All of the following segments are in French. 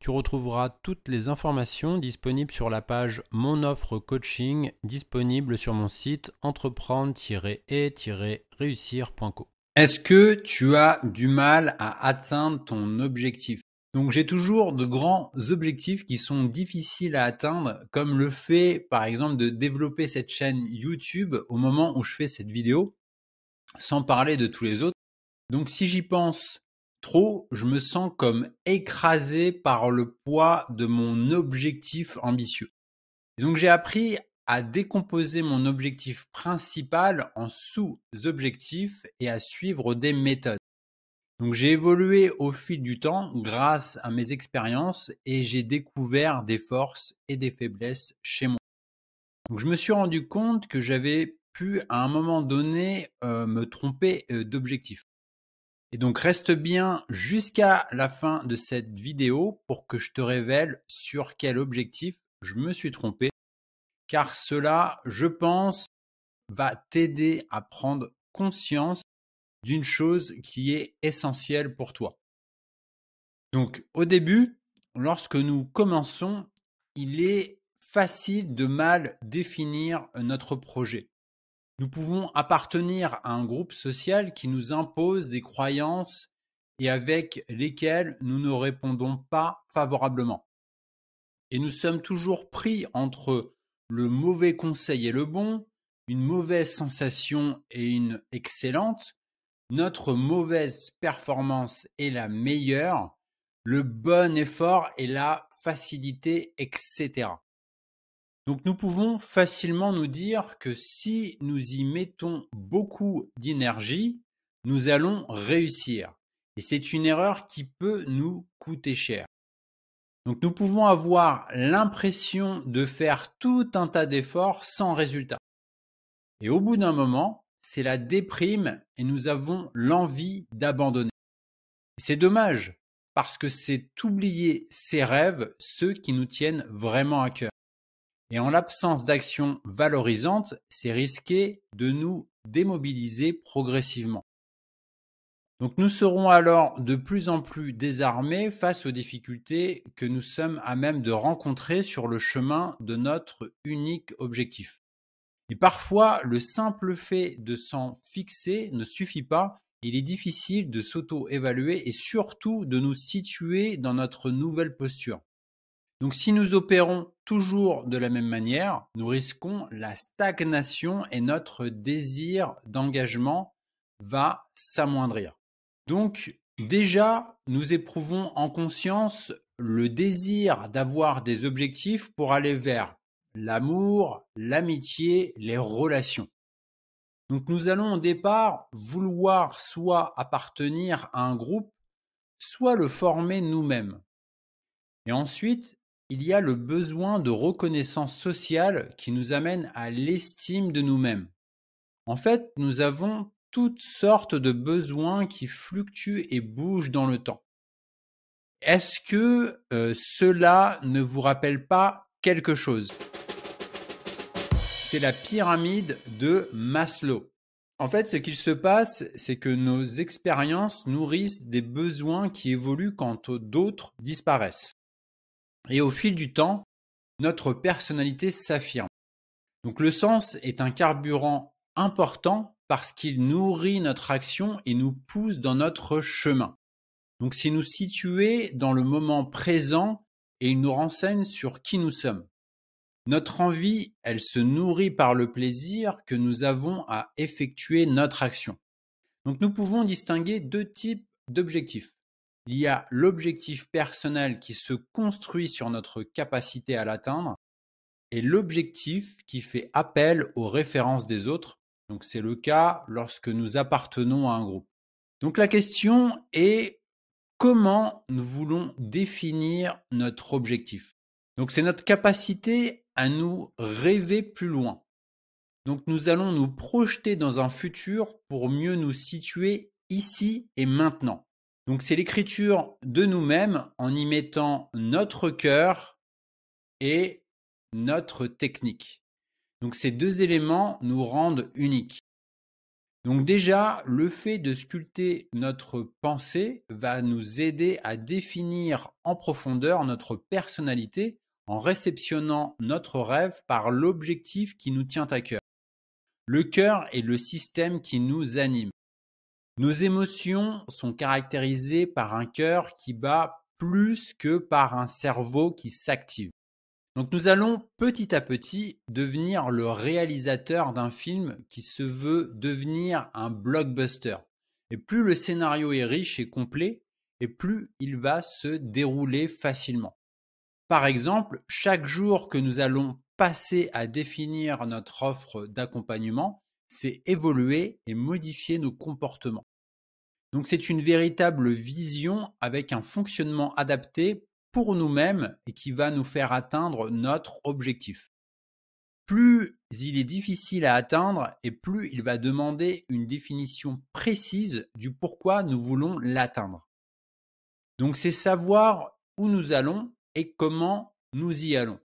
Tu retrouveras toutes les informations disponibles sur la page Mon offre coaching disponible sur mon site entreprendre-et-réussir.co. Est-ce que tu as du mal à atteindre ton objectif? Donc j'ai toujours de grands objectifs qui sont difficiles à atteindre, comme le fait par exemple de développer cette chaîne YouTube au moment où je fais cette vidéo, sans parler de tous les autres. Donc si j'y pense trop, je me sens comme écrasé par le poids de mon objectif ambitieux. donc j'ai appris à décomposer mon objectif principal en sous-objectifs et à suivre des méthodes. Donc j'ai évolué au fil du temps grâce à mes expériences et j'ai découvert des forces et des faiblesses chez moi. Donc je me suis rendu compte que j'avais pu à un moment donné euh, me tromper euh, d'objectif. Et donc reste bien jusqu'à la fin de cette vidéo pour que je te révèle sur quel objectif je me suis trompé, car cela, je pense, va t'aider à prendre conscience d'une chose qui est essentielle pour toi. Donc au début, lorsque nous commençons, il est facile de mal définir notre projet. Nous pouvons appartenir à un groupe social qui nous impose des croyances et avec lesquelles nous ne répondons pas favorablement. Et nous sommes toujours pris entre le mauvais conseil et le bon, une mauvaise sensation et une excellente, notre mauvaise performance est la meilleure, le bon effort et la facilité, etc. Donc nous pouvons facilement nous dire que si nous y mettons beaucoup d'énergie, nous allons réussir. Et c'est une erreur qui peut nous coûter cher. Donc nous pouvons avoir l'impression de faire tout un tas d'efforts sans résultat. Et au bout d'un moment, c'est la déprime et nous avons l'envie d'abandonner. C'est dommage parce que c'est oublier ses rêves, ceux qui nous tiennent vraiment à cœur. Et en l'absence d'action valorisante, c'est risqué de nous démobiliser progressivement. Donc nous serons alors de plus en plus désarmés face aux difficultés que nous sommes à même de rencontrer sur le chemin de notre unique objectif. Et parfois, le simple fait de s'en fixer ne suffit pas. Il est difficile de s'auto-évaluer et surtout de nous situer dans notre nouvelle posture. Donc si nous opérons toujours de la même manière, nous risquons la stagnation et notre désir d'engagement va s'amoindrir. Donc déjà, nous éprouvons en conscience le désir d'avoir des objectifs pour aller vers l'amour, l'amitié, les relations. Donc nous allons au départ vouloir soit appartenir à un groupe, soit le former nous-mêmes. Et ensuite, il y a le besoin de reconnaissance sociale qui nous amène à l'estime de nous-mêmes. En fait, nous avons toutes sortes de besoins qui fluctuent et bougent dans le temps. Est-ce que euh, cela ne vous rappelle pas quelque chose? C'est la pyramide de Maslow. En fait, ce qu'il se passe, c'est que nos expériences nourrissent des besoins qui évoluent quand d'autres disparaissent. Et au fil du temps, notre personnalité s'affirme. Donc le sens est un carburant important parce qu'il nourrit notre action et nous pousse dans notre chemin. Donc c'est nous situer dans le moment présent et il nous renseigne sur qui nous sommes. Notre envie, elle se nourrit par le plaisir que nous avons à effectuer notre action. Donc nous pouvons distinguer deux types d'objectifs. Il y a l'objectif personnel qui se construit sur notre capacité à l'atteindre et l'objectif qui fait appel aux références des autres. Donc c'est le cas lorsque nous appartenons à un groupe. Donc la question est comment nous voulons définir notre objectif? Donc c'est notre capacité à nous rêver plus loin. Donc nous allons nous projeter dans un futur pour mieux nous situer ici et maintenant. Donc c'est l'écriture de nous-mêmes en y mettant notre cœur et notre technique. Donc ces deux éléments nous rendent uniques. Donc déjà, le fait de sculpter notre pensée va nous aider à définir en profondeur notre personnalité en réceptionnant notre rêve par l'objectif qui nous tient à cœur. Le cœur est le système qui nous anime. Nos émotions sont caractérisées par un cœur qui bat plus que par un cerveau qui s'active. Donc nous allons petit à petit devenir le réalisateur d'un film qui se veut devenir un blockbuster. Et plus le scénario est riche et complet, et plus il va se dérouler facilement. Par exemple, chaque jour que nous allons passer à définir notre offre d'accompagnement, c'est évoluer et modifier nos comportements. Donc c'est une véritable vision avec un fonctionnement adapté pour nous-mêmes et qui va nous faire atteindre notre objectif. Plus il est difficile à atteindre et plus il va demander une définition précise du pourquoi nous voulons l'atteindre. Donc c'est savoir où nous allons et comment nous y allons.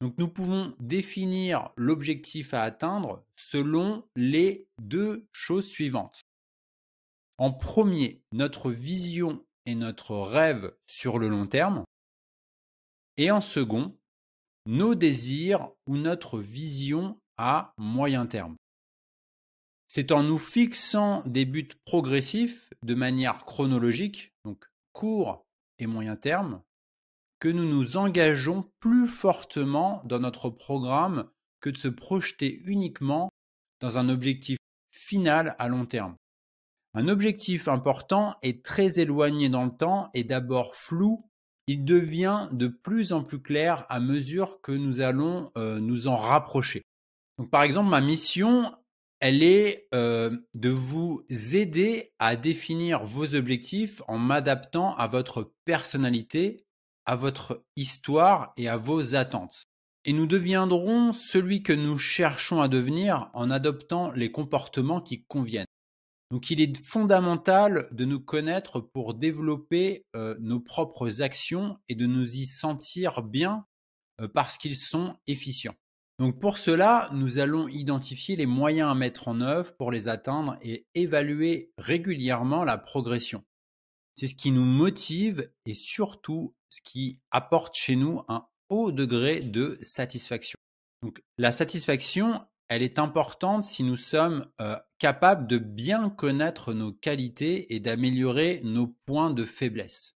Donc nous pouvons définir l'objectif à atteindre selon les deux choses suivantes. En premier, notre vision et notre rêve sur le long terme. Et en second, nos désirs ou notre vision à moyen terme. C'est en nous fixant des buts progressifs de manière chronologique, donc court et moyen terme, que nous nous engageons plus fortement dans notre programme que de se projeter uniquement dans un objectif final à long terme. Un objectif important est très éloigné dans le temps et d'abord flou, il devient de plus en plus clair à mesure que nous allons euh, nous en rapprocher. Donc par exemple, ma mission, elle est euh, de vous aider à définir vos objectifs en m'adaptant à votre personnalité, à votre histoire et à vos attentes. Et nous deviendrons celui que nous cherchons à devenir en adoptant les comportements qui conviennent. Donc il est fondamental de nous connaître pour développer euh, nos propres actions et de nous y sentir bien euh, parce qu'ils sont efficients. Donc pour cela, nous allons identifier les moyens à mettre en œuvre pour les atteindre et évaluer régulièrement la progression. C'est ce qui nous motive et surtout ce qui apporte chez nous un haut degré de satisfaction. Donc la satisfaction, elle est importante si nous sommes euh, capables de bien connaître nos qualités et d'améliorer nos points de faiblesse.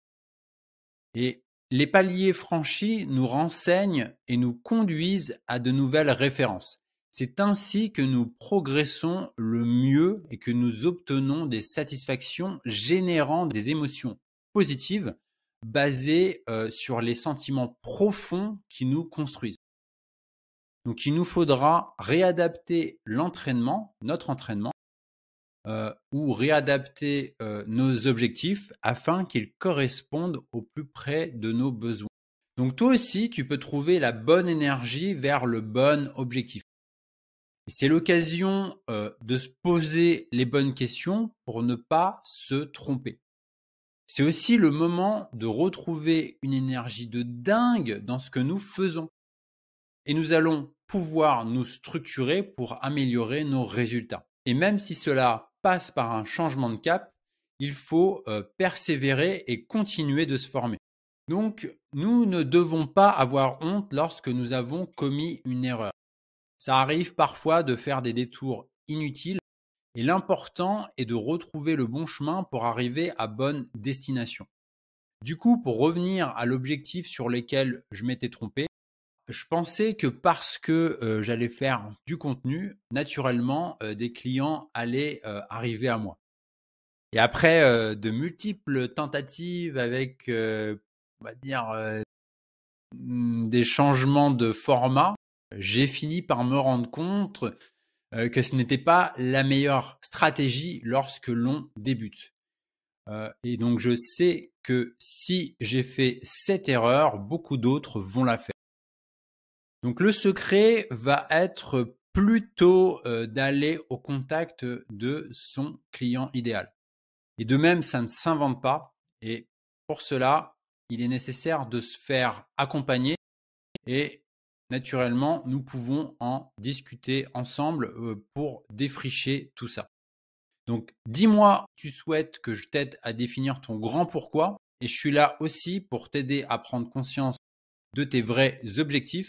Et les paliers franchis nous renseignent et nous conduisent à de nouvelles références. C'est ainsi que nous progressons le mieux et que nous obtenons des satisfactions générant des émotions positives basées euh, sur les sentiments profonds qui nous construisent. Donc il nous faudra réadapter l'entraînement, notre entraînement, euh, ou réadapter euh, nos objectifs afin qu'ils correspondent au plus près de nos besoins. Donc toi aussi, tu peux trouver la bonne énergie vers le bon objectif. C'est l'occasion euh, de se poser les bonnes questions pour ne pas se tromper. C'est aussi le moment de retrouver une énergie de dingue dans ce que nous faisons. Et nous allons pouvoir nous structurer pour améliorer nos résultats. Et même si cela passe par un changement de cap, il faut euh, persévérer et continuer de se former. Donc, nous ne devons pas avoir honte lorsque nous avons commis une erreur. Ça arrive parfois de faire des détours inutiles et l'important est de retrouver le bon chemin pour arriver à bonne destination. Du coup, pour revenir à l'objectif sur lequel je m'étais trompé, je pensais que parce que euh, j'allais faire du contenu, naturellement, euh, des clients allaient euh, arriver à moi. Et après de multiples tentatives avec, on va dire, mmh, des changements de format, j'ai fini par me rendre compte que ce n'était pas la meilleure stratégie lorsque l'on débute. et donc je sais que si j'ai fait cette erreur, beaucoup d'autres vont la faire. Donc le secret va être plutôt euh, d'aller au contact de son client idéal. Et de même, ça ne s'invente pas. Et pour cela, il est nécessaire de se faire accompagner. Et naturellement, nous pouvons en discuter ensemble euh, pour défricher tout ça. Donc, dis-moi, tu souhaites que je t'aide à définir ton grand pourquoi. Et je suis là aussi pour t'aider à prendre conscience de tes vrais objectifs